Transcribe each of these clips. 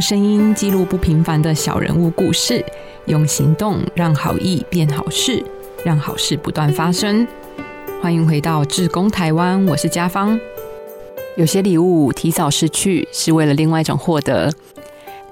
声音记录不平凡的小人物故事，用行动让好意变好事，让好事不断发生。欢迎回到志工台湾，我是家芳。有些礼物提早失去，是为了另外一种获得。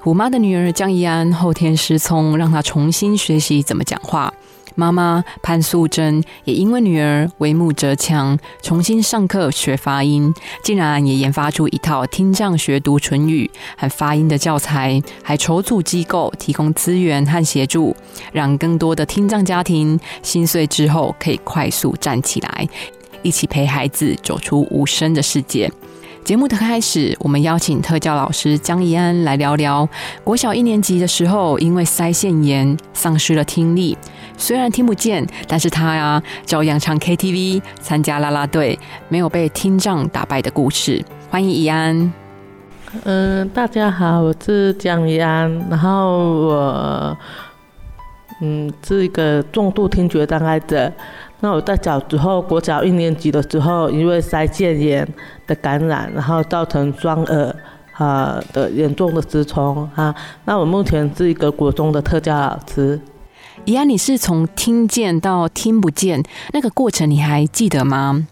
虎妈的女儿江怡安后天失聪，让她重新学习怎么讲话。妈妈潘素贞也因为女儿为木则强，重新上课学发音，竟然也研发出一套听障学读唇语和发音的教材，还筹组机构提供资源和协助，让更多的听障家庭心碎之后可以快速站起来，一起陪孩子走出无声的世界。节目的开始，我们邀请特教老师江怡安来聊聊国小一年级的时候，因为腮腺炎丧失了听力。虽然听不见，但是他呀照样唱 KTV、参加啦啦队，没有被听障打败的故事。欢迎怡安。嗯，大家好，我是江怡安。然后我嗯是一个重度听觉障碍者。那我在小时候，国小一年级的时候，因为腮腺炎的感染，然后造成双耳啊的严重的失聪啊。那我目前是一个国中的特教老师。怡安，你是从听见到听不见那个过程，你还记得吗？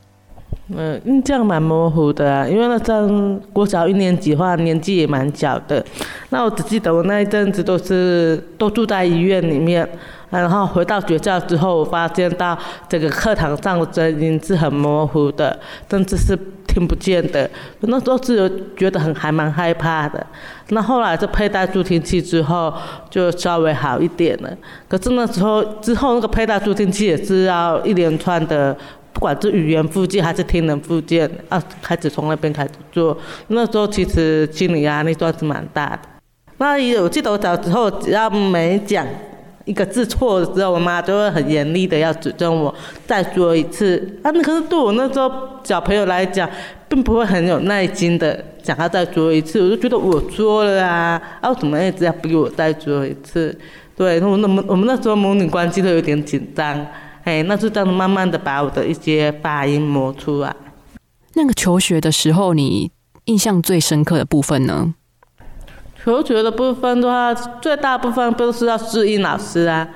嗯，印象蛮模糊的，因为那阵国小一年级话，年纪也蛮小的。那我只记得我那一阵子都是都住在医院里面。然后回到学校之后，我发现到这个课堂上的声音是很模糊的，甚至是听不见的。那时候是觉得很还蛮害怕的。那后来就佩戴助听器之后，就稍微好一点了。可是那时候之后那个佩戴助听器也是要一连串的，不管是语言附件还是听能附件，啊，开始从那边开始做。那时候其实心理压力算是蛮大的。那我记得我小时候只要没讲。一个字错了之后，我妈就会很严厉的要指正我，再说一次。啊，那可是对我那时候小朋友来讲，并不会很有耐心的讲他再说一次。我就觉得我说了啊，啊，怎么一直要逼我再说一次？对，那我那我们那时候母女关系都有点紧张，哎，那就这样慢慢的把我的一些发音磨出来。那个求学的时候，你印象最深刻的部分呢？求学的部分的话，最大部分都是要适应老师啊，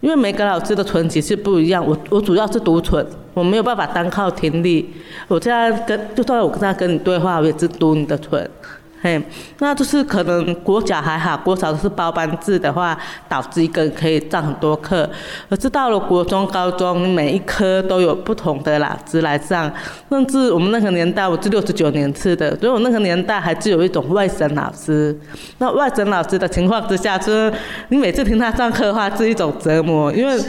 因为每个老师的唇其实不一样。我我主要是读唇，我没有办法单靠听力。我现在跟就算我跟他跟你对话，我也是读你的唇。嘿，那就是可能国小还好，国小是包班制的话，导致一个人可以上很多课。可是到了国中、高中，每一科都有不同的老师来上，甚至我们那个年代，我是六十九年次的，所以我那个年代还只有一种外省老师。那外省老师的情况之下，就是你每次听他上课的话，是一种折磨，因为。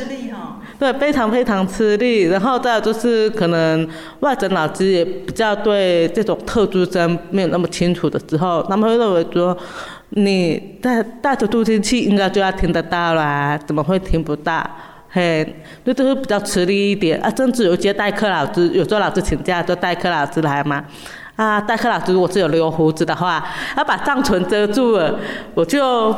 对，非常非常吃力。然后再就是可能外诊老师也比较对这种特殊生没有那么清楚的时候，他们会认为说，你带带着助听器应该就要听得到啦，怎么会听不到？嘿，这都是比较吃力一点啊。甚至有一些代课老师，有时候老师请假，就代课老师来嘛。啊，代课老师如果是有留胡子的话，他把上唇遮住了，我就。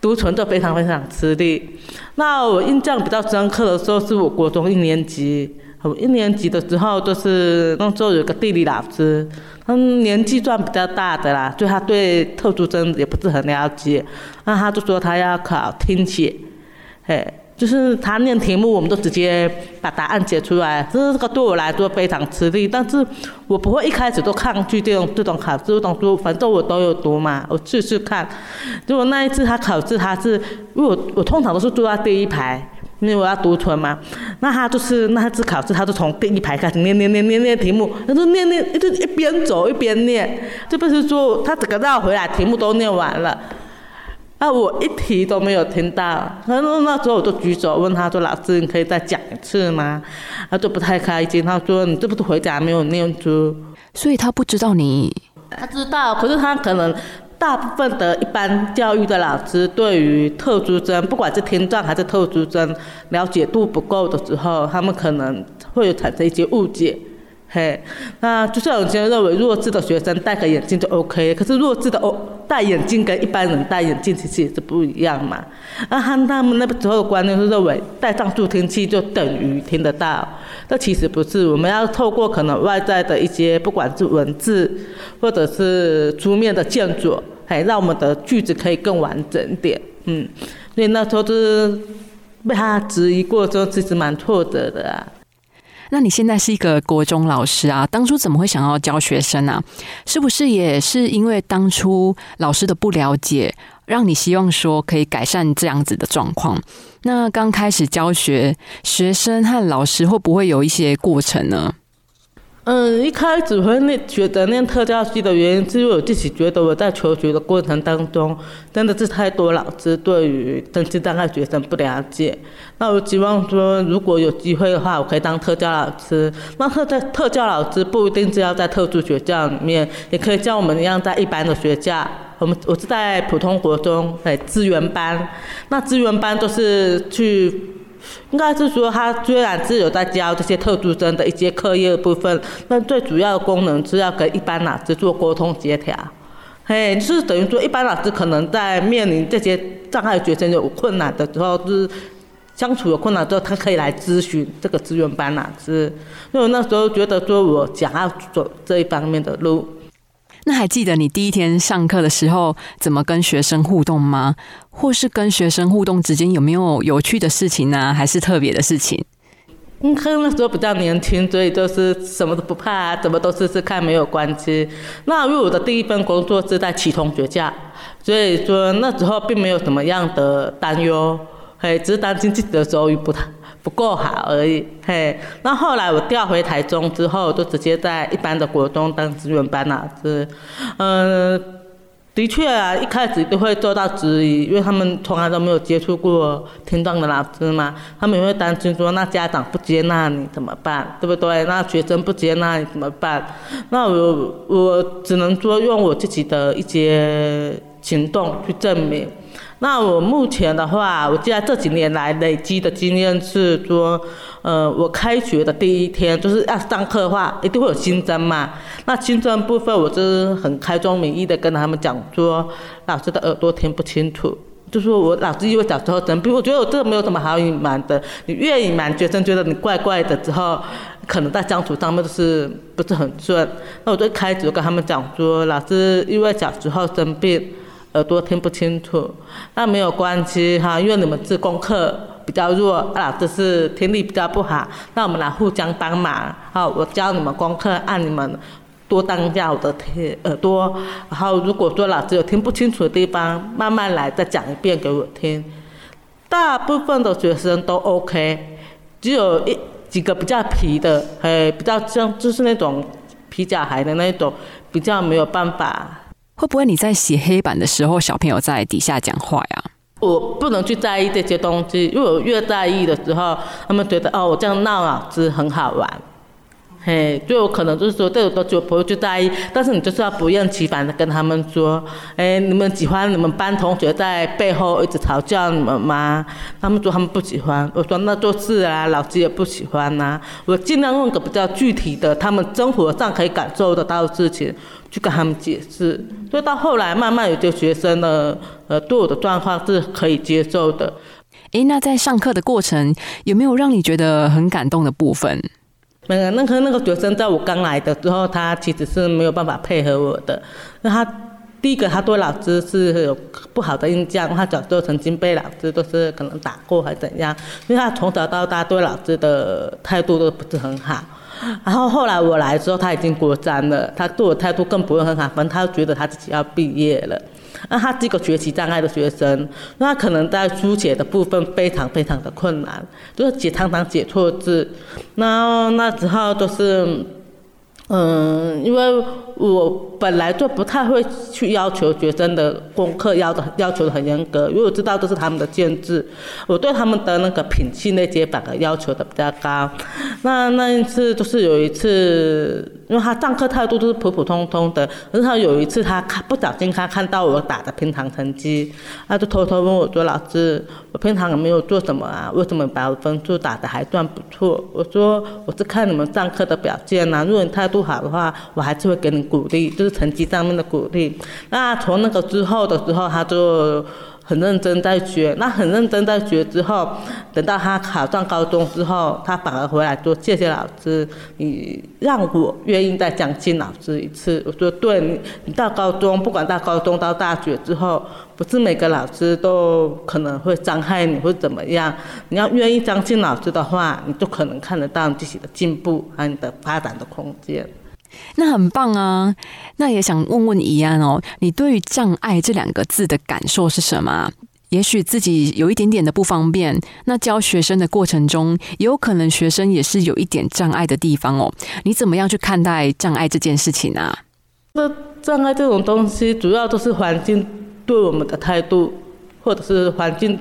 独存就非常非常吃力。那我印象比较深刻的时候，是我国中一年级。我一年级的时候，就是那时候有个地理老师，他年纪算比较大的啦，就他对特殊生也不是很了解。那他就说他要考听写，嘿。就是他念题目，我们都直接把答案写出来。这个对我来说非常吃力，但是我不会一开始都抗拒这种这种考试。这种书反正我都有读嘛，我试试看。结果那一次他考试，他是因为我我通常都是坐在第一排，因为我要读唇嘛。那他就是那次考试，他就从第一排开始念念念念念题目，他就念念一直一边走一边念，这不是说他整个绕回来题目都念完了。啊，我一题都没有听到。那那时候我就举手问他说：“老师，你可以再讲一次吗？”他就不太开心，他说：“你这不是回答没有念出？”所以他不知道你。他知道，可是他可能大部分的一般教育的老师对于特殊生，不管是听障还是特殊生，了解度不够的时候，他们可能会产生一些误解。嘿，那就像有些人认为弱智的学生戴个眼镜就 OK，可是弱智的哦戴眼镜跟一般人戴眼镜其实也是不一样嘛。那他他们那个时候的观念是认为戴上助听器就等于听得到，这其实不是。我们要透过可能外在的一些不管是文字或者是书面的建筑，还让我们的句子可以更完整点。嗯，所以那时候就是被他质疑过之后，其实蛮挫折的啊。那你现在是一个国中老师啊，当初怎么会想要教学生啊？是不是也是因为当初老师的不了解，让你希望说可以改善这样子的状况？那刚开始教学，学生和老师会不会有一些过程呢？嗯，一开始会那觉得念特教系的原因，是因为我自己觉得我在求学的过程当中，真的是太多老师对于身心障碍学生不了解。那我希望说，如果有机会的话，我可以当特教老师。那特在特教老师不一定是要在特殊学校里面，也可以像我们一样在一般的学校。我们我是在普通国中，在资源班。那资源班都是去。应该是说，他虽然是有在教这些特殊生的一些课业部分，但最主要的功能是要跟一般老师做沟通协调。嘿，就是等于说，一般老师可能在面临这些障碍学生有困难的时候，就是相处有困难之后，他可以来咨询这个资源班老师。因为那时候觉得说我想要走这一方面的路。那还记得你第一天上课的时候怎么跟学生互动吗？或是跟学生互动之间有没有有趣的事情呢？还是特别的事情？嗯，那时候比较年轻，所以就是什么都不怕，怎么都试试看，没有关系。那因为我的第一份工作是在启同学校，所以说那时候并没有什么样的担忧，嘿，只是担心自己的手语不太。不够好而已，嘿。那后来我调回台中之后，就直接在一般的国中当资源班老师。嗯，的确啊，一开始都会做到质疑，因为他们从来都没有接触过听障的老师嘛，他们也会担心说，那家长不接纳你怎么办，对不对？那学生不接纳你怎么办？那我我只能说用我自己的一些行动去证明。那我目前的话，我记得这几年来累积的经验是说，呃，我开学的第一天就是要上课的话，一定会有新增嘛。那新增部分，我就是很开宗明义的跟他们讲说，老师的耳朵听不清楚，就说我老师因为小时候生病，我觉得我这个没有什么好隐瞒的。你越隐瞒，学生觉得你怪怪的之后，可能在相处上面就是不是很顺。那我就开始跟他们讲说，老师因为小时候生病。耳朵听不清楚，那没有关系哈，因为你们是功课比较弱，老师是听力比较不好，那我们来互相帮忙，好，我教你们功课，按你们多当一下我的听耳朵，然后如果说老师有听不清楚的地方，慢慢来再讲一遍给我听。大部分的学生都 OK，只有一几个比较皮的，哎，比较像就是那种皮脚孩的那种，比较没有办法。会不会你在写黑板的时候，小朋友在底下讲话呀？我不能去在意这些东西，因为我越在意的时候，他们觉得哦，我这样闹老子很好玩。嘿，就有可能就是说，这个都就不会去在意，但是你就是要不厌其烦的跟他们说，哎，你们喜欢你们班同学在背后一直嘲笑你们吗？他们说他们不喜欢，我说那就是啊，老师也不喜欢呐。我尽量用个比较具体的，他们生活上可以感受得到的事情去跟他们解释，所以到后来慢慢有些学生呢，呃，对我的状况是可以接受的。诶，那在上课的过程有没有让你觉得很感动的部分？没有那个那个学生在我刚来的时候，他其实是没有办法配合我的。那他第一个，他对老师是有不好的印象，他小时候曾经被老师都是可能打过还怎样，因为他从小到大对老师的态度都不是很好。然后后来我来之后，他已经国三了，他对我态度更不会很好，反正他觉得他自己要毕业了。那他是个学习障碍的学生，那他可能在书写的部分非常非常的困难，就是写常常写错字，那那时候都是。嗯，因为我本来就不太会去要求学生的功课要的要求很严格，因为我知道这是他们的建制。我对他们的那个品性那些反而要求的比较高。那那一次就是有一次，因为他上课态度都是普普通通的，然后有一次他看不小心他看到我打的平常成绩，他就偷偷问我说：“老师，我平常有没有做什么啊？为什么把我分数打的还算不错？”我说：“我是看你们上课的表现呐，如果你态度。”好的话，我还是会给你鼓励，就是成绩上面的鼓励。那从那个之后的时候，他就很认真在学，那很认真在学之后，等到他考上高中之后，他反而回来说：“谢谢老师，你让我愿意再相信老师一次。”我说：“对，你到高中，不管到高中到大学之后，不是每个老师都可能会伤害你或怎么样。你要愿意相信老师的话，你就可能看得到自己的进步和你的发展的空间。”那很棒啊！那也想问问怡安哦，你对于“障碍”这两个字的感受是什么？也许自己有一点点的不方便，那教学生的过程中，也有可能学生也是有一点障碍的地方哦。你怎么样去看待障碍这件事情啊？那障碍这种东西，主要都是环境对我们的态度，或者是环境。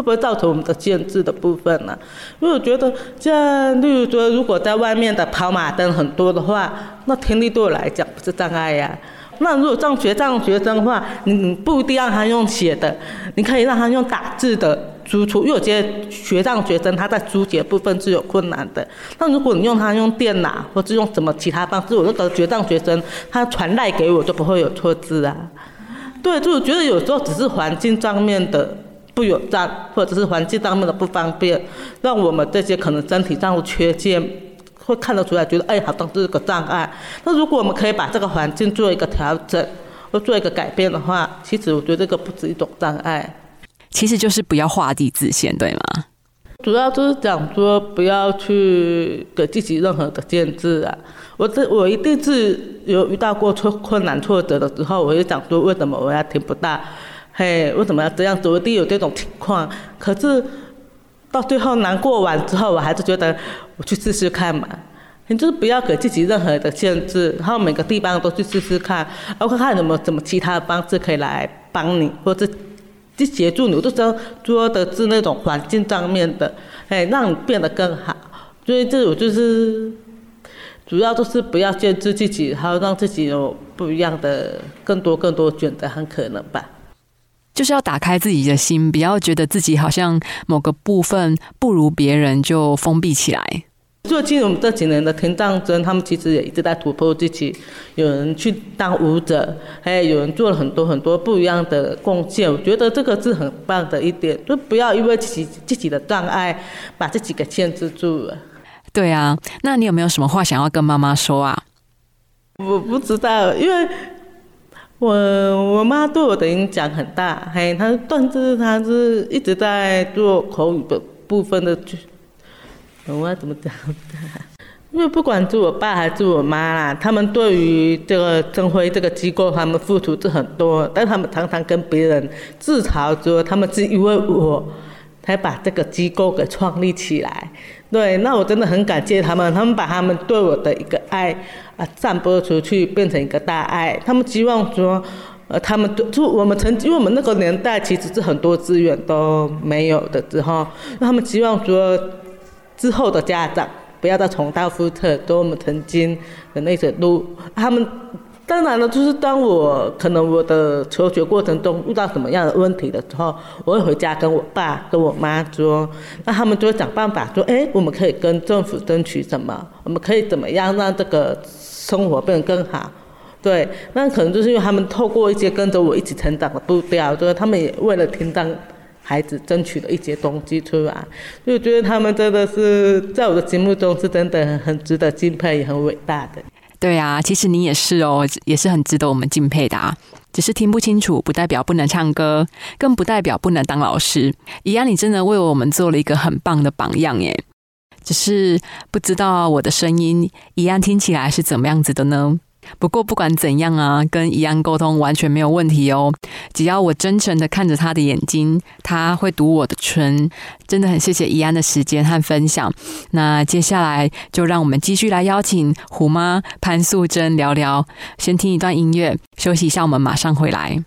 会不会造成我们的限制的部分呢？因为我觉得，像例如说，如果在外面的跑马灯很多的话，那听力对我来讲不是障碍呀。那如果上学上学生的话，你不一定让他用写的，你可以让他用打字的输出。因为有些学上学生他在书写部分是有困难的。那如果你用他用电脑或者用什么其他方式，我那个学上学生他传赖给我就不会有错字啊。对，就我觉得有时候只是环境上面的。不友善，或者是环境上面的不方便，让我们这些可能身体上的缺陷会看得出来，觉得哎，好像是个障碍。那如果我们可以把这个环境做一个调整，或做一个改变的话，其实我觉得这个不止一种障碍，其实就是不要画地自限，对吗？主要就是讲说不要去给自己任何的限制啊。我这我一定是有遇到过挫困难挫折的时候，我就讲说为什么我要听不到。嘿，为什么要这样子？我一定有这种情况，可是到最后难过完之后，我还是觉得我去试试看嘛。你就是不要给自己任何的限制，然后每个地方都去试试看，然后看看有没有什么其他的方式可以来帮你，或者去协助你。我就说说的是那种环境上面的，哎，让你变得更好。所以这种就是主要都是不要限制自己，然后让自己有不一样的、更多更多选择和可能吧。就是要打开自己的心，不要觉得自己好像某个部分不如别人就封闭起来。最近我们这几年的听障生，他们其实也一直在突破自己。有人去当舞者，还有有人做了很多很多不一样的贡献。我觉得这个是很棒的一点，就不要因为自己自己的障碍把自己给限制住了。对啊，那你有没有什么话想要跟妈妈说啊？我不知道，因为。我我妈对我的影响很大，嘿，她但是她是一直在做口语的部分的，我怎么讲？因为不管是我爸还是我妈啦，他们对于这个正辉这个机构，他们付出是很多，但他们常常跟别人自嘲说，他们是因为我才把这个机构给创立起来。对，那我真的很感谢他们，他们把他们对我的一个爱啊散播出去，变成一个大爱。他们希望说，呃，他们就我们曾，因为我们那个年代其实是很多资源都没有的之后，那他们希望说，之后的家长不要再重蹈覆辙，走我们曾经的那些路，他们。当然了，就是当我可能我的求学过程中遇到什么样的问题的时候，我会回家跟我爸跟我妈说，那他们就会想办法说，哎，我们可以跟政府争取什么？我们可以怎么样让这个生活变得更好？对，那可能就是因为他们透过一些跟着我一起成长的步调，就是他们也为了听障孩子争取了一些东西出来，就觉得他们真的是在我的心目中是真的很值得敬佩，也很伟大的。对啊，其实你也是哦，也是很值得我们敬佩的啊。只是听不清楚，不代表不能唱歌，更不代表不能当老师。怡安，你真的为我们做了一个很棒的榜样耶。只是不知道我的声音怡安听起来是怎么样子的呢？不过不管怎样啊，跟怡安沟通完全没有问题哦。只要我真诚的看着他的眼睛，他会读我的唇。真的很谢谢怡安的时间和分享。那接下来就让我们继续来邀请虎妈潘素贞聊聊。先听一段音乐，休息一下，我们马上回来。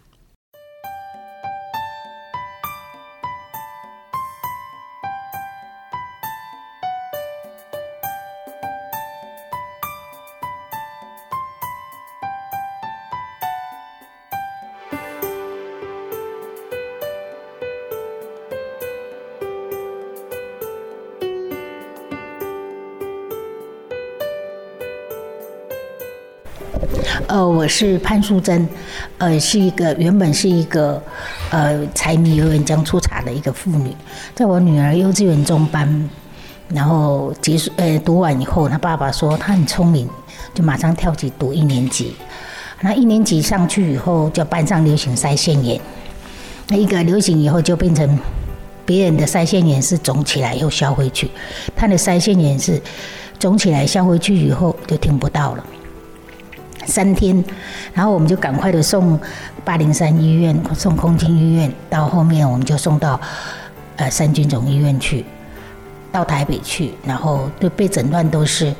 我是潘淑珍，呃，是一个原本是一个呃柴米油盐酱醋茶的一个妇女，在我女儿幼稚园中班，然后结束呃读完以后，她爸爸说她很聪明，就马上跳级读一年级。那一年级上去以后，就班上流行腮腺炎，那一个流行以后就变成别人的腮腺炎是肿起来又消回去，她的腮腺炎是肿起来消回去以后就听不到了。三天，然后我们就赶快的送八零三医院，送空军医院，到后面我们就送到呃三军总医院去，到台北去，然后都被诊断都是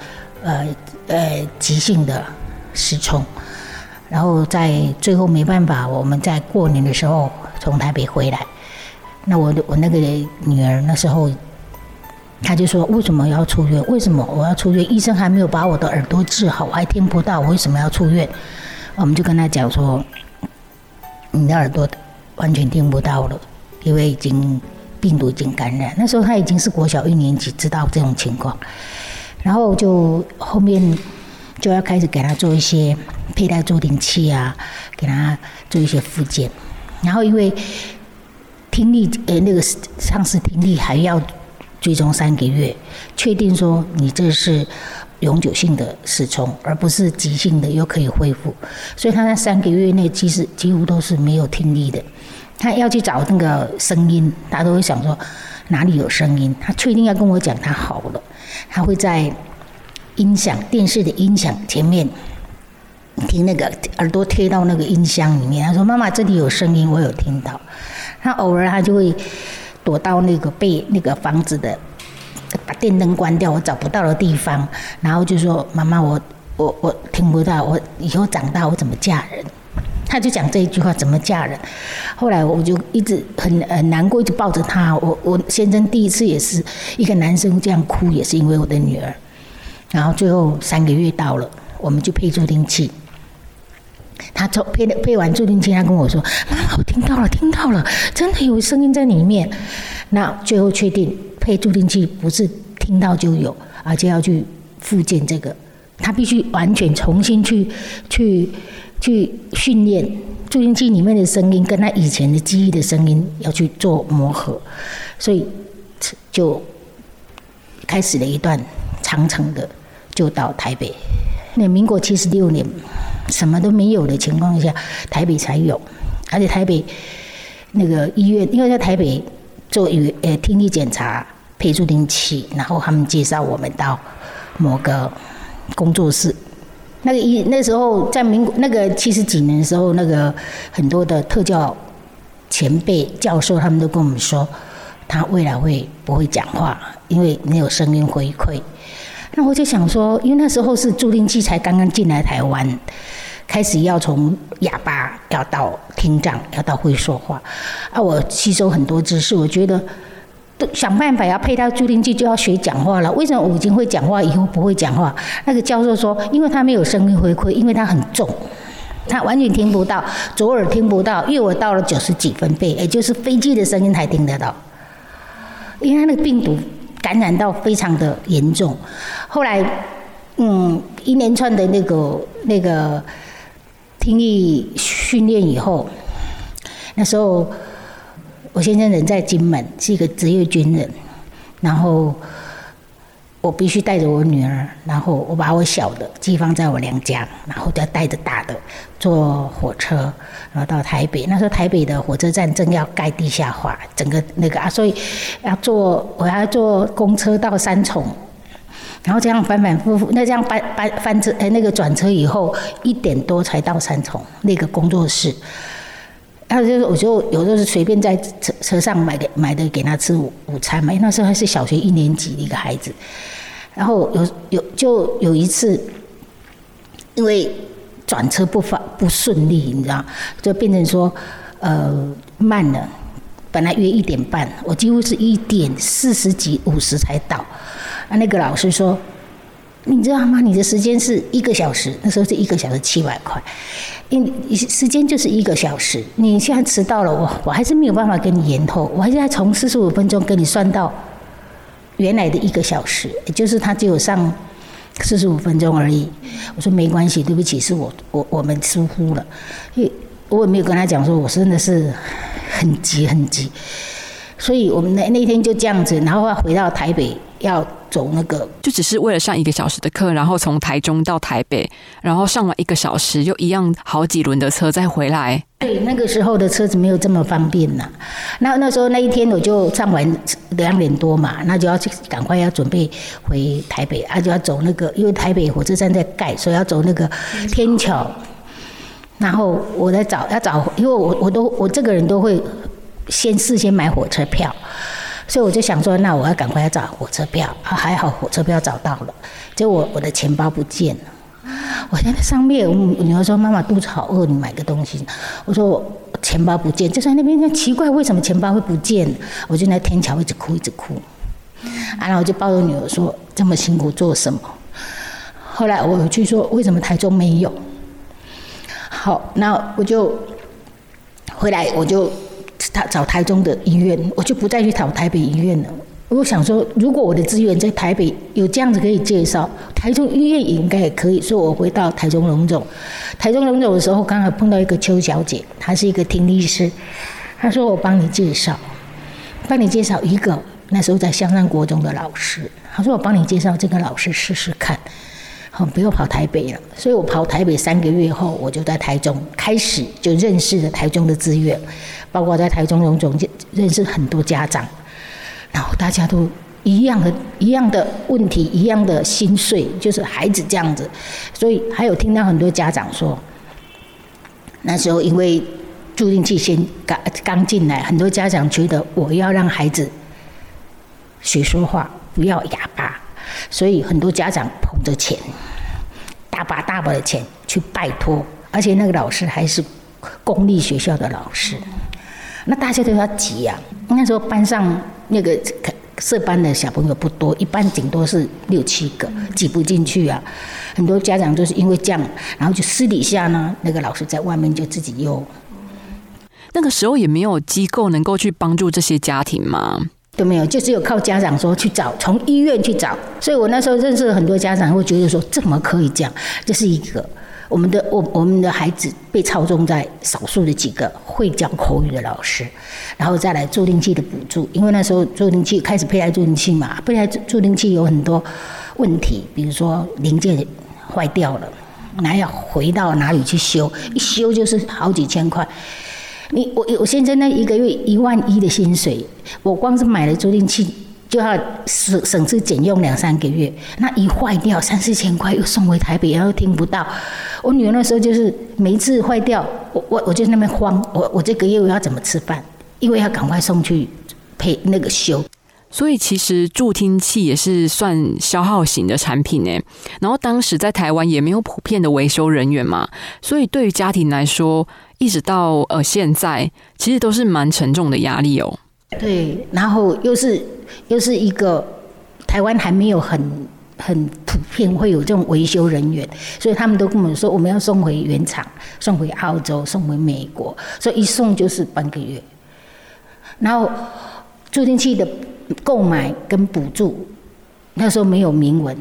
呃呃急性的失聪，然后在最后没办法，我们在过年的时候从台北回来，那我我那个女儿那时候。他就说：“为什么要出院？为什么我要出院？医生还没有把我的耳朵治好，我还听不到，我为什么要出院？”我们就跟他讲说：“你的耳朵完全听不到了，因为已经病毒已经感染。那时候他已经是国小一年级，知道这种情况。然后就后面就要开始给他做一些佩戴助听器啊，给他做一些复健。然后因为听力呃那个丧失听力还要。”追踪三个月，确定说你这是永久性的失聪，而不是急性的又可以恢复。所以他在三个月内其实几乎都是没有听力的。他要去找那个声音，他都会想说哪里有声音。他确定要跟我讲他好了，他会在音响电视的音响前面听那个耳朵贴到那个音箱里面。他说：“妈妈，这里有声音，我有听到。”他偶尔他就会。躲到那个被那个房子的，把电灯关掉，我找不到的地方，然后就说：“妈妈，我我我听不到，我以后长大我怎么嫁人？”他就讲这一句话：“怎么嫁人？”后来我就一直很很难过，一直抱着他。我我先生第一次也是一个男生这样哭，也是因为我的女儿。然后最后三个月到了，我们就配助听器。他从配的配完助听器，他跟我说：“妈妈，我听到了，听到了，真的有声音在里面。”那最后确定配助听器不是听到就有，而且要去复健这个，他必须完全重新去去去训练助听器里面的声音跟他以前的记忆的声音要去做磨合，所以就开始了一段长程的，就到台北。那民国七十六年。什么都没有的情况下，台北才有，而且台北那个医院，因为在台北做语呃听力检查配助听器，然后他们介绍我们到某个工作室。那个医那时候在民国那个七十几年的时候，那个很多的特教前辈教授他们都跟我们说，他未来会不会讲话，因为没有声音回馈。那我就想说，因为那时候是助听器才刚刚进来台湾，开始要从哑巴要到听障，要到会说话，啊，我吸收很多知识，我觉得都想办法要配到助听器，就要学讲话了。为什么我已经会讲话，以后不会讲话？那个教授说，因为他没有声音回馈，因为他很重，他完全听不到，左耳听不到，右耳到了九十几分贝，也就是飞机的声音才听得到，因为他那个病毒。感染到非常的严重，后来，嗯，一连串的那个那个听力训练以后，那时候我先生人在金门，是一个职业军人，然后。我必须带着我女儿，然后我把我小的寄放在我娘家，然后再带着大的坐火车，然后到台北。那时候台北的火车站正要盖地下化，整个那个啊，所以要坐我要坐公车到三重，然后这样反反复复，那这样翻翻翻车哎，那个转车以后一点多才到三重那个工作室。他就是我就有时候是随便在车车上买的买的给他吃午午餐嘛，那时候还是小学一年级的一个孩子。然后有有就有一次，因为转车不发不顺利，你知道，就变成说呃慢了。本来约一点半，我几乎是一点四十几五十才到。啊，那个老师说，你知道吗？你的时间是一个小时，那时候是一个小时七百块，因时间就是一个小时。你现在迟到了，我我还是没有办法给你延后，我还是要从四十五分钟给你算到。原来的一个小时，也就是他只有上四十五分钟而已。我说没关系，对不起，是我我我们疏忽了，因为我也没有跟他讲说，我真的是很急很急。所以我们那那天就这样子，然后回到台北要走那个，就只是为了上一个小时的课，然后从台中到台北，然后上完一个小时又一样好几轮的车再回来。对，那个时候的车子没有这么方便呐。那那时候那一天我就上完两点多嘛，那就要去赶快要准备回台北，啊就要走那个，因为台北火车站在盖，所以要走那个天桥。然后我在找要找，因为我我都我这个人都会。先事先买火车票，所以我就想说，那我要赶快要找火车票。还好火车票找到了，结果我的钱包不见了。我现在上面，我女儿说：“妈妈肚子好饿，你买个东西。”我说：“我钱包不见。”就在那边奇怪，为什么钱包会不见？我就在天桥一直哭，一直哭。然后我就抱着女儿说：“这么辛苦做什么？”后来我去说：“为什么台中没有？”好，那我就回来，我就。他找台中的医院，我就不再去找台北医院了。我想说，如果我的资源在台北有这样子可以介绍，台中医院也应该也可以。所以我回到台中荣总，台中荣总的时候，刚好碰到一个邱小姐，她是一个听力师。她说：“我帮你介绍，帮你介绍一个那时候在香山国中的老师。”她说：“我帮你介绍这个老师试试看。”好，不要跑台北了。所以我跑台北三个月后，我就在台中开始就认识了台中的资源，包括在台中荣总就认识很多家长，然后大家都一样的、一样的问题、一样的心碎，就是孩子这样子。所以还有听到很多家长说，那时候因为助听器先刚刚进来，很多家长觉得我要让孩子学说话，不要哑巴。所以很多家长捧着钱，大把大把的钱去拜托，而且那个老师还是公立学校的老师，那大家都要挤啊。那时候班上那个设班的小朋友不多，一般顶多是六七个，挤不进去啊。很多家长就是因为这样，然后就私底下呢，那个老师在外面就自己又。那个时候也没有机构能够去帮助这些家庭吗？都没有，就只有靠家长说去找，从医院去找。所以我那时候认识了很多家长，会觉得说怎么可以这样？这是一个我们的我我们的孩子被操纵在少数的几个会讲口语的老师，然后再来助听器的补助，因为那时候助听器开始佩戴助听器嘛，佩戴助听器有很多问题，比如说零件坏掉了，那要回到哪里去修？一修就是好几千块。你我我现在那一个月一万一的薪水，我光是买了助听器就要省省吃俭用两三个月。那一坏掉三四千块，又送回台北，然后听不到。我女儿那时候就是每一次坏掉，我我我就那边慌，我我这个月我要怎么吃饭？因为要赶快送去配那个修。所以其实助听器也是算消耗型的产品呢。然后当时在台湾也没有普遍的维修人员嘛，所以对于家庭来说。一直到呃现在，其实都是蛮沉重的压力哦。对，然后又是又是一个台湾还没有很很普遍会有这种维修人员，所以他们都跟我们说我们要送回原厂，送回澳洲，送回美国，所以一送就是半个月。然后助听器的购买跟补助，那时候没有明文，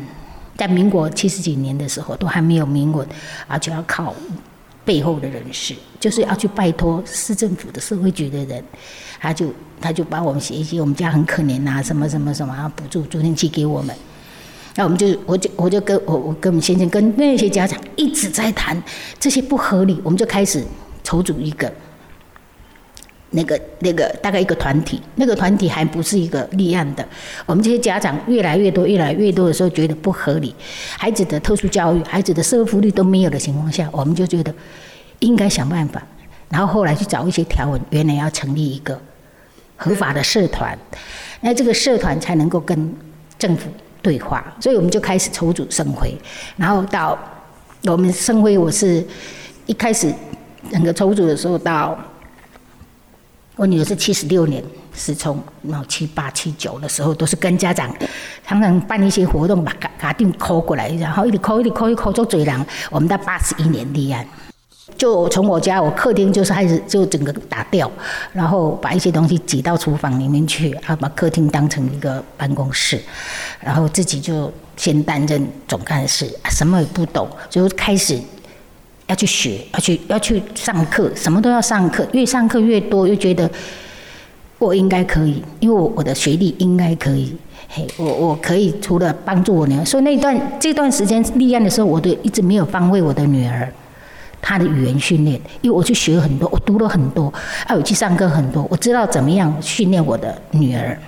在民国七十几年的时候都还没有明文，而且要靠。背后的人士就是要去拜托市政府的社会局的人，他就他就把我们写一些我们家很可怜呐，什么什么什么，补助助听器给我们。那我们就我就我就跟我我跟我们先生跟那些家长一直在谈这些不合理，我们就开始筹组一个。那个那个大概一个团体，那个团体还不是一个立案的。我们这些家长越来越多、越来越多的时候，觉得不合理。孩子的特殊教育、孩子的社会福利都没有的情况下，我们就觉得应该想办法。然后后来去找一些条文，原来要成立一个合法的社团，那这个社团才能够跟政府对话。所以我们就开始筹组生辉，然后到我们生辉，我是一开始整个筹组的时候到。我女儿是七十六年，是从那七八七九的时候，都是跟家长常常办一些活动，把卡卡定扣过来，然后一直扣一直扣一扣做嘴人。我们到八十一年立案，就从我家我客厅就是开始就整个打掉，然后把一些东西挤到厨房里面去，啊，把客厅当成一个办公室，然后自己就先担任总干事，什么也不懂，就开始要去学，要去要去上课，什么都要上课，越上课越多，又觉得我应该可以，因为我我的学历应该可以，嘿，我我可以除了帮助我女儿，所以那段这段时间立案的时候，我都一直没有放位我的女儿。他的语言训练，因为我去学很多，我读了很多，还有去上课很多，我知道怎么样训练我的女儿，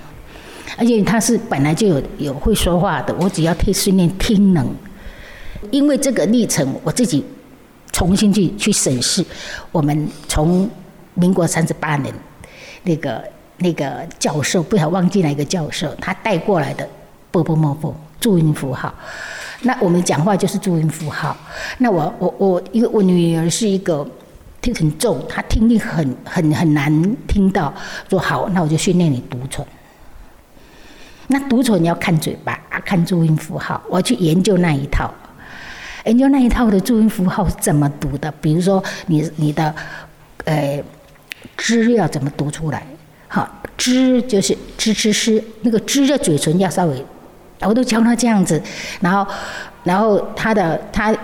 而且她是本来就有有会说话的，我只要替训练听能。因为这个历程，我自己重新去去审视，我们从民国三十八年那个那个教授，不晓忘记哪个教授，他带过来的波波莫波注音符号。那我们讲话就是注音符号。那我我我，因为我女儿是一个听很重，她听力很很很难听到。说好，那我就训练你读唇。那读唇你要看嘴巴啊，看注音符号。我去研究那一套，研究那一套的注音符号是怎么读的。比如说，你你的呃“知”要怎么读出来？好，“知”就是“吱吱吱”，那个“知”的嘴唇要稍微。我都教他这样子，然后，然后他的他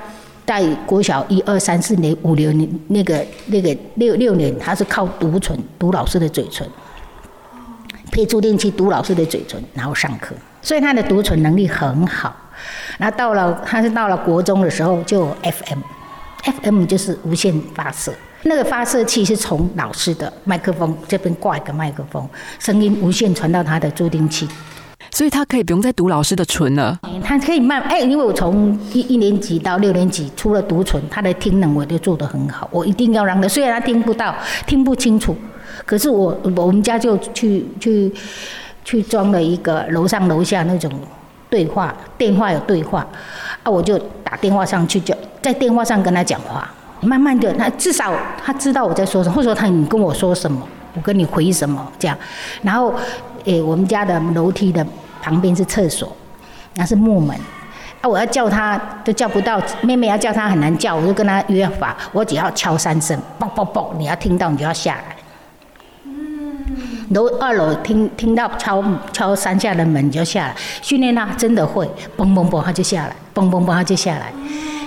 在国小一二三四年五六年那个那个六六年，他是靠读唇读老师的嘴唇，配助听器读老师的嘴唇，然后上课，所以他的读唇能力很好。然后到了他是到了国中的时候就 FM，FM 就是无线发射，那个发射器是从老师的麦克风这边挂一个麦克风，声音无线传到他的助听器。所以他可以不用再读老师的唇了，他可以慢哎，因为我从一一年级到六年级，除了读唇，他的听能我都做得很好。我一定要让他，虽然他听不到、听不清楚，可是我我们家就去去去装了一个楼上楼下那种对话电话有对话啊，我就打电话上去，就在电话上跟他讲话。慢慢的，他至少他知道我在说什么，或者说他你跟我说什么，我跟你回什么这样，然后。诶，我们家的楼梯的旁边是厕所，那是木门。啊，我要叫他都叫不到，妹妹要叫他很难叫，我就跟他约法，我只要敲三声，嘣嘣嘣，你要听到你就要下来。楼二楼听听到敲敲三下的门就下来，训练他真的会，嘣嘣嘣他就下来，嘣嘣嘣他就下来。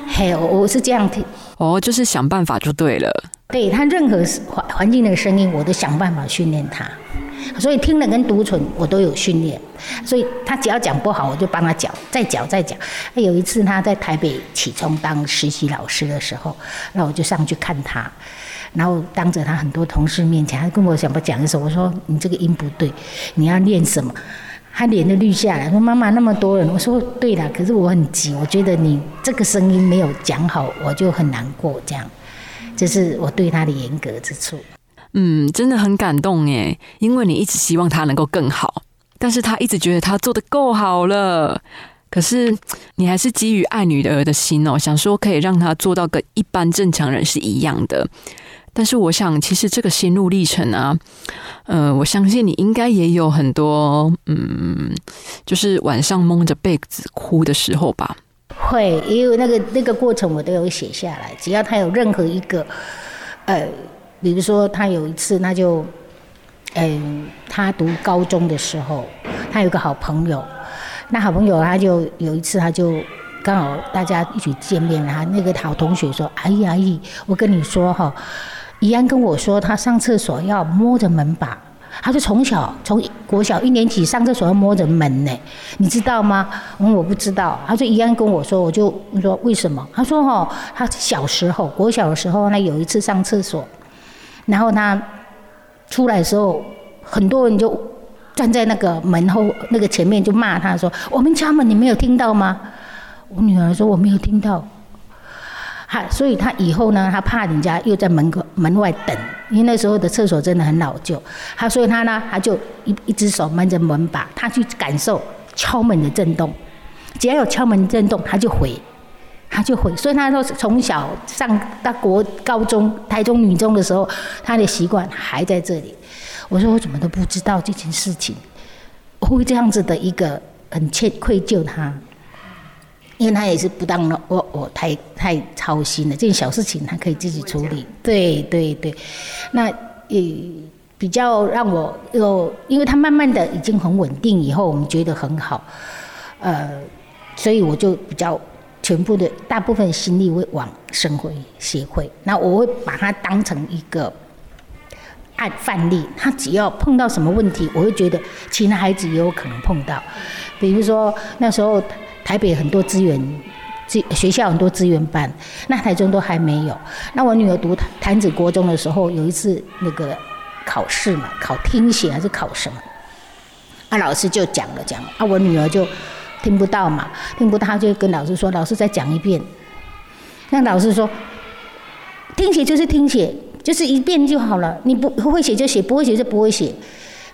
嘿，我我是这样听。哦，就是想办法就对了。对他任何环环境的声音，我都想办法训练他。所以听了跟读唇我都有训练，所以他只要讲不好，我就帮他讲，再讲再讲。有一次他在台北启聪当实习老师的时候，那我就上去看他，然后当着他很多同事面前，他跟我想不讲一首，我说你这个音不对，你要练什么？他脸都绿下来，说妈妈那么多人，我说对了，可是我很急，我觉得你这个声音没有讲好，我就很难过，这样，这是我对他的严格之处。嗯，真的很感动耶，因为你一直希望他能够更好，但是他一直觉得他做的够好了，可是你还是基于爱女儿的心哦，想说可以让他做到跟一般正常人是一样的。但是我想，其实这个心路历程啊，呃，我相信你应该也有很多，嗯，就是晚上蒙着被子哭的时候吧？会，因为那个那个过程我都有写下来，只要他有任何一个，呃。比如说，他有一次，他就，嗯，他读高中的时候，他有个好朋友，那好朋友他就有一次，他就刚好大家一起见面，然后那个好同学说：“哎呀，阿姨，我跟你说哈，怡安跟我说，他上厕所要摸着门把，他就从小从国小一年级上厕所要摸着门呢，你知道吗？嗯，我不知道。他说怡安跟我说，我就说为什么？他说哈，他小时候国小的时候，那有一次上厕所。”然后他出来的时候，很多人就站在那个门后那个前面就骂他说：“我们敲门，你没有听到吗？”我女儿说：“我没有听到。”哈，所以他以后呢，他怕人家又在门口门外等，因为那时候的厕所真的很老旧。他所以他呢，他就一一只手闷着门把，他去感受敲门的震动，只要有敲门震动，他就回。他就会，所以他说从小上到国高中台中女中的时候，他的习惯还在这里。我说我怎么都不知道这件事情，会这样子的一个很欠愧疚他。因为他也是不当了，我我太太操心了，这件小事情他可以自己处理。对对对，那也比较让我又，因为他慢慢的已经很稳定，以后我们觉得很好，呃，所以我就比较全部的大部分心力会往生活协会，那我会把它当成一个案范例，他只要碰到什么问题，我会觉得其他孩子也有可能碰到，比如说那时候。台北很多资源，这学校很多资源班，那台中都还没有。那我女儿读潭子国中的时候，有一次那个考试嘛，考听写还是考什么？啊，老师就讲了讲，啊，我女儿就听不到嘛，听不到，她就跟老师说：“老师再讲一遍。”那老师说：“听写就是听写，就是一遍就好了，你不会写就写，不会写就不会写。”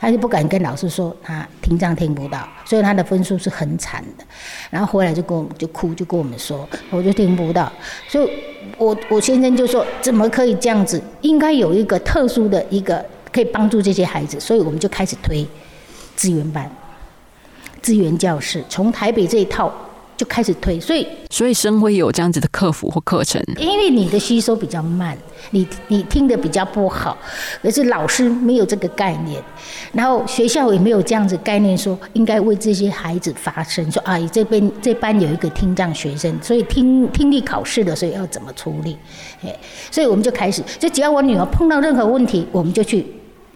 他就不敢跟老师说他听障听不到，所以他的分数是很惨的。然后回来就跟我们就哭，就跟我们说，我就听不到。所以，我我先生就说，怎么可以这样子？应该有一个特殊的一个可以帮助这些孩子。所以我们就开始推资源班、资源教室，从台北这一套。就开始推，所以所以生辉有这样子的客服或课程，因为你的吸收比较慢，你你听的比较不好，可是老师没有这个概念，然后学校也没有这样子概念，说应该为这些孩子发声，说啊，这边这班有一个听障学生，所以听听力考试的时候要怎么处理，哎，所以我们就开始，就只要我女儿碰到任何问题，我们就去。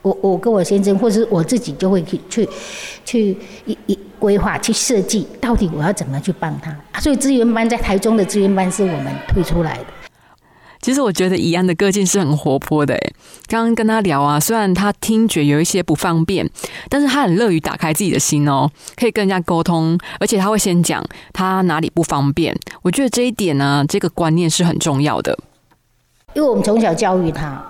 我我跟我先生，或者是我自己，就会去去去一一规划，去设计，到底我要怎么去帮他。所以资源班在台中的资源班是我们推出来的。其实我觉得怡安的个性是很活泼的，诶，刚刚跟他聊啊，虽然他听觉有一些不方便，但是他很乐于打开自己的心哦，可以跟人家沟通，而且他会先讲他哪里不方便。我觉得这一点呢，这个观念是很重要的，因为我们从小教育他。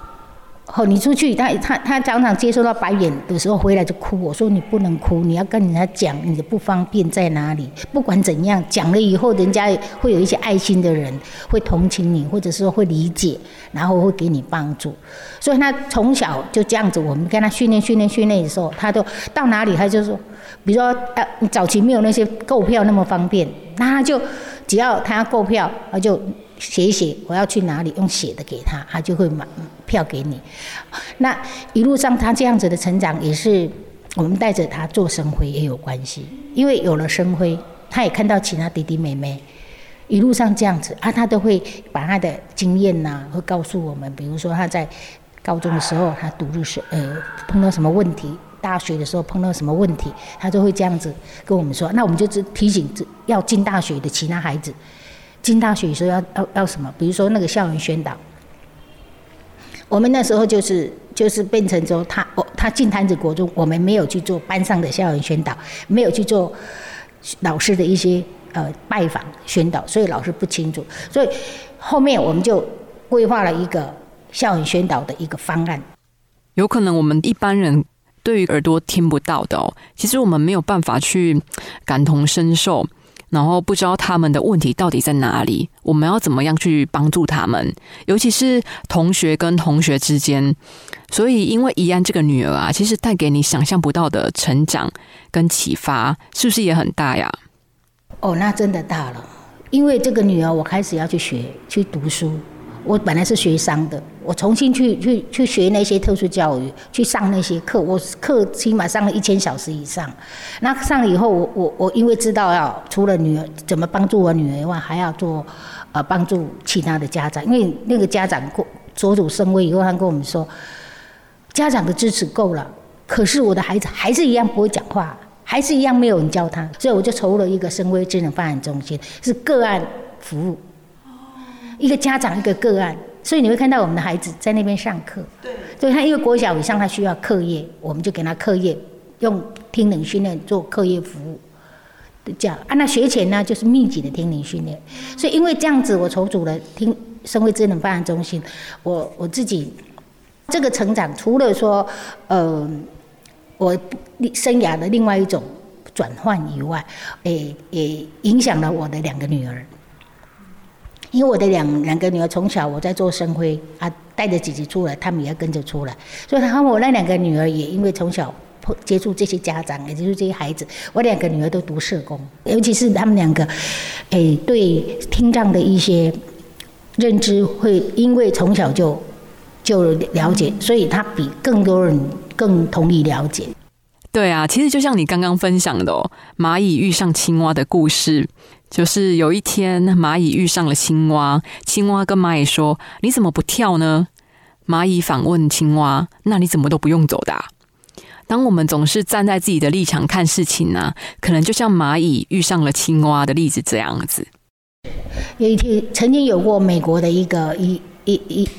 哦，你出去，他他他常常接受到白眼的时候回来就哭。我说你不能哭，你要跟人家讲你的不方便在哪里。不管怎样，讲了以后，人家会有一些爱心的人会同情你，或者说会理解，然后会给你帮助。所以他从小就这样子，我们跟他训练训练训练的时候，他都到哪里他就说，比如说呃早期没有那些购票那么方便，那他就只要他购票，他就。写一写，我要去哪里？用写的给他，他就会买票给你。那一路上他这样子的成长，也是我们带着他做生辉也有关系。因为有了生辉，他也看到其他弟弟妹妹一路上这样子啊，他都会把他的经验呐，会告诉我们。比如说他在高中的时候，他读的是呃碰到什么问题；大学的时候碰到什么问题，他都会这样子跟我们说。那我们就只提醒要进大学的其他孩子。进大学时候要要要什么？比如说那个校园宣导，我们那时候就是就是变成说他哦，他进摊子国中，我们没有去做班上的校园宣导，没有去做老师的一些呃拜访宣导，所以老师不清楚。所以后面我们就规划了一个校园宣导的一个方案。有可能我们一般人对于耳朵听不到的哦，其实我们没有办法去感同身受。然后不知道他们的问题到底在哪里，我们要怎么样去帮助他们？尤其是同学跟同学之间。所以，因为怡安这个女儿啊，其实带给你想象不到的成长跟启发，是不是也很大呀？哦，那真的大了。因为这个女儿，我开始要去学去读书。我本来是学商的，我重新去去去学那些特殊教育，去上那些课，我课起码上了一千小时以上。那上了以后，我我我因为知道要除了女儿怎么帮助我女儿以外，还要做呃帮助其他的家长，因为那个家长过佐主升威以后，他跟我们说，家长的支持够了，可是我的孩子还是一样不会讲话，还是一样没有人教他，所以我就筹了一个生威智能发展中心，是个案服务。一个家长一个个案，所以你会看到我们的孩子在那边上课。对，所以他因为国小以上他需要课业，我们就给他课业，用听能训练做课业服务。这样，啊，那学前呢就是密集的听能训练。所以因为这样子，我筹组了听生会智能发展中心，我我自己这个成长，除了说，呃，我生涯的另外一种转换以外，诶，也影响了我的两个女儿。因为我的两两个女儿从小我在做生辉啊，带着姐姐出来，他们也要跟着出来，所以他们我那两个女儿也因为从小接触这些家长，也就是这些孩子。我两个女儿都读社工，尤其是他们两个，诶，对听障的一些认知会因为从小就就了解，所以他比更多人更同意了解。对啊，其实就像你刚刚分享的哦，蚂蚁遇上青蛙的故事，就是有一天蚂蚁遇上了青蛙，青蛙跟蚂蚁说：“你怎么不跳呢？”蚂蚁反问青蛙：“那你怎么都不用走的？”当我们总是站在自己的立场看事情呢，可能就像蚂蚁遇上了青蛙的例子这样子。有一天，曾经有过美国的一个一一一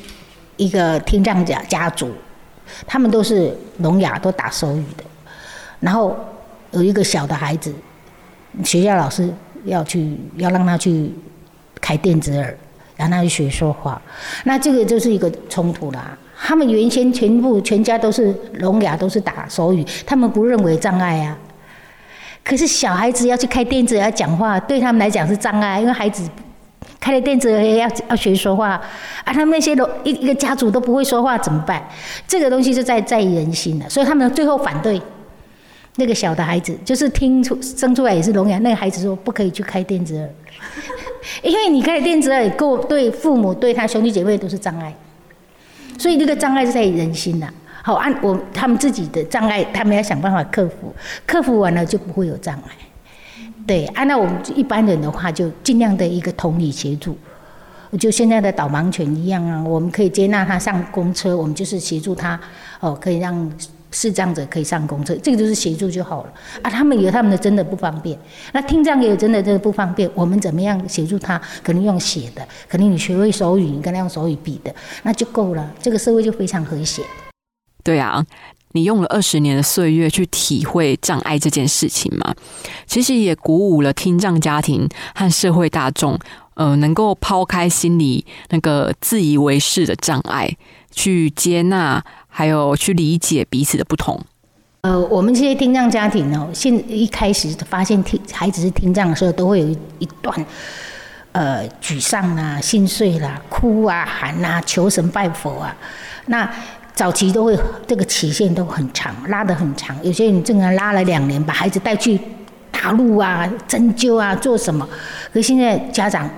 一个听障家家族，他们都是聋哑，都打手语的。然后有一个小的孩子，学校老师要去要让他去开电子耳，让他去学说话。那这个就是一个冲突啦。他们原先全部全家都是聋哑，都是打手语，他们不认为障碍啊。可是小孩子要去开电子耳讲话，对他们来讲是障碍，因为孩子开了电子耳要要学说话啊。他们那些一一个家族都不会说话怎么办？这个东西是在在意人心的，所以他们最后反对。那个小的孩子就是听出生出来也是聋哑，那个孩子说不可以去开电子耳，因为你开电子耳，够对父母对他兄弟姐妹都是障碍，所以那个障碍是在人心呐。好，按我他们自己的障碍，他们要想办法克服，克服完了就不会有障碍。对，按照我们一般人的话，就尽量的一个同理协助，就现在的导盲犬一样啊，我们可以接纳他上公车，我们就是协助他，哦，可以让。视障者可以上公车，这个就是协助就好了啊。他们有他们的真的不方便，那听障也有真的这个不方便。我们怎么样协助他？可能用写的，可能你学会手语，你跟他用手语比的，那就够了。这个社会就非常和谐。对啊，你用了二十年的岁月去体会障碍这件事情嘛，其实也鼓舞了听障家庭和社会大众，呃，能够抛开心里那个自以为是的障碍，去接纳。还有去理解彼此的不同。呃，我们这些听障家庭呢，现一开始发现听孩子是听障的时候，都会有一段呃沮丧啊、心碎啦、哭啊、喊啊、求神拜佛啊。那早期都会这个期限都很长，拉得很长。有些人正常拉了两年，把孩子带去打路啊、针灸啊、做什么。可现在家长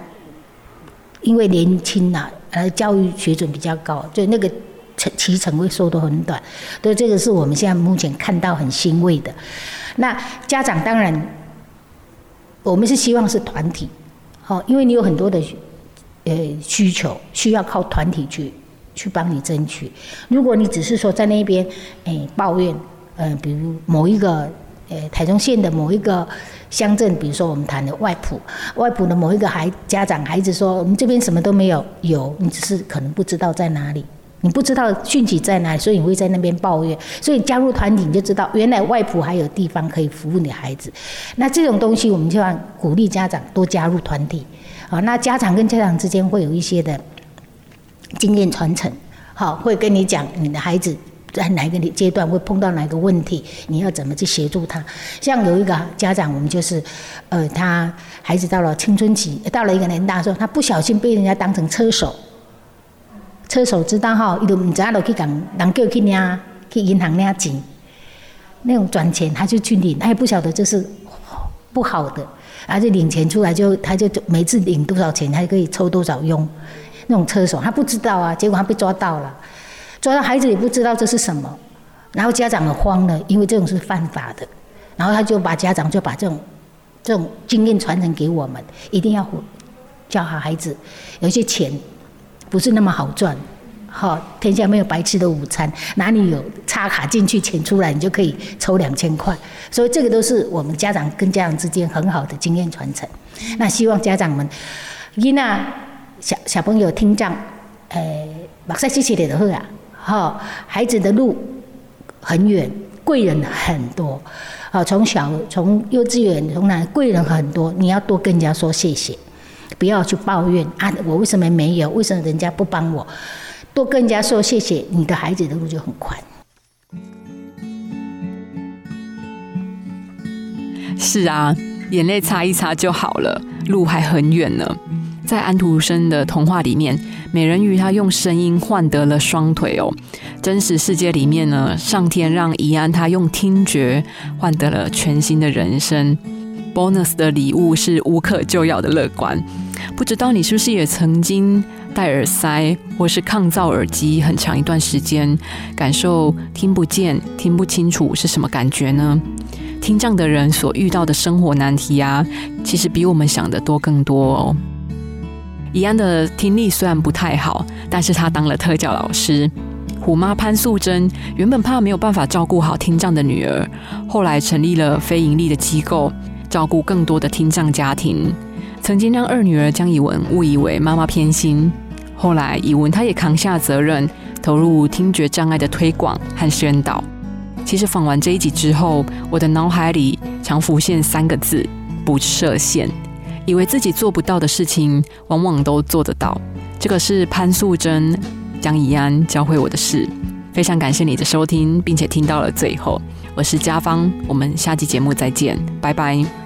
因为年轻呐，呃，教育水准比较高，就那个。程期程会缩得很短，对，这个是我们现在目前看到很欣慰的。那家长当然，我们是希望是团体，好，因为你有很多的呃需求，需要靠团体去去帮你争取。如果你只是说在那边诶抱怨，呃，比如某一个呃台中县的某一个乡镇，比如说我们谈的外埔，外埔的某一个孩家长孩子说，我们这边什么都没有，有你只是可能不知道在哪里。你不知道讯息在哪，所以你会在那边抱怨。所以加入团体，你就知道原来外婆还有地方可以服务你孩子。那这种东西，我们就要鼓励家长多加入团体。好，那家长跟家长之间会有一些的经验传承。好，会跟你讲你的孩子在哪一个阶段会碰到哪个问题，你要怎么去协助他。像有一个家长，我们就是，呃，他孩子到了青春期，到了一个年大时候，他不小心被人家当成车手。车手知道哈，伊都唔知阿落去讲，人叫去领去银行领钱，那种转钱他就去领，他也不晓得这是不好的，而且领钱出来就他就每次领多少钱，他就可以抽多少佣，那种车手他不知道啊，结果他被抓到了，抓到孩子也不知道这是什么，然后家长很慌了，因为这种是犯法的，然后他就把家长就把这种这种经验传承给我们，一定要教好孩子，有些钱。不是那么好赚，好，天下没有白吃的午餐，哪里有插卡进去钱出来，你就可以抽两千块，所以这个都是我们家长跟家长之间很好的经验传承。那希望家长们，伊那小小朋友听障，诶，马赛谢谢你的好啊，好，孩子的路很远，贵人很多，好，从小从幼稚园从哪贵人很多，你要多跟人家说谢谢。不要去抱怨啊！我为什么没有？为什么人家不帮我？多跟人家说谢谢，你的孩子的路就很宽。是啊，眼泪擦一擦就好了，路还很远呢。在安徒生的童话里面，美人鱼她用声音换得了双腿哦。真实世界里面呢，上天让怡安他用听觉换得了全新的人生。Bonus 的礼物是无可救药的乐观。不知道你是不是也曾经戴耳塞或是抗噪耳机很长一段时间，感受听不见、听不清楚是什么感觉呢？听障的人所遇到的生活难题啊，其实比我们想的多更多哦。怡安的听力虽然不太好，但是他当了特教老师。虎妈潘素贞原本怕没有办法照顾好听障的女儿，后来成立了非盈利的机构。照顾更多的听障家庭，曾经让二女儿江以文误以为妈妈偏心。后来以文她也扛下责任，投入听觉障碍的推广和宣导。其实访完这一集之后，我的脑海里常浮现三个字：不设限。以为自己做不到的事情，往往都做得到。这个是潘素贞、江怡安教会我的事。非常感谢你的收听，并且听到了最后。我是家芳，我们下期节目再见，拜拜。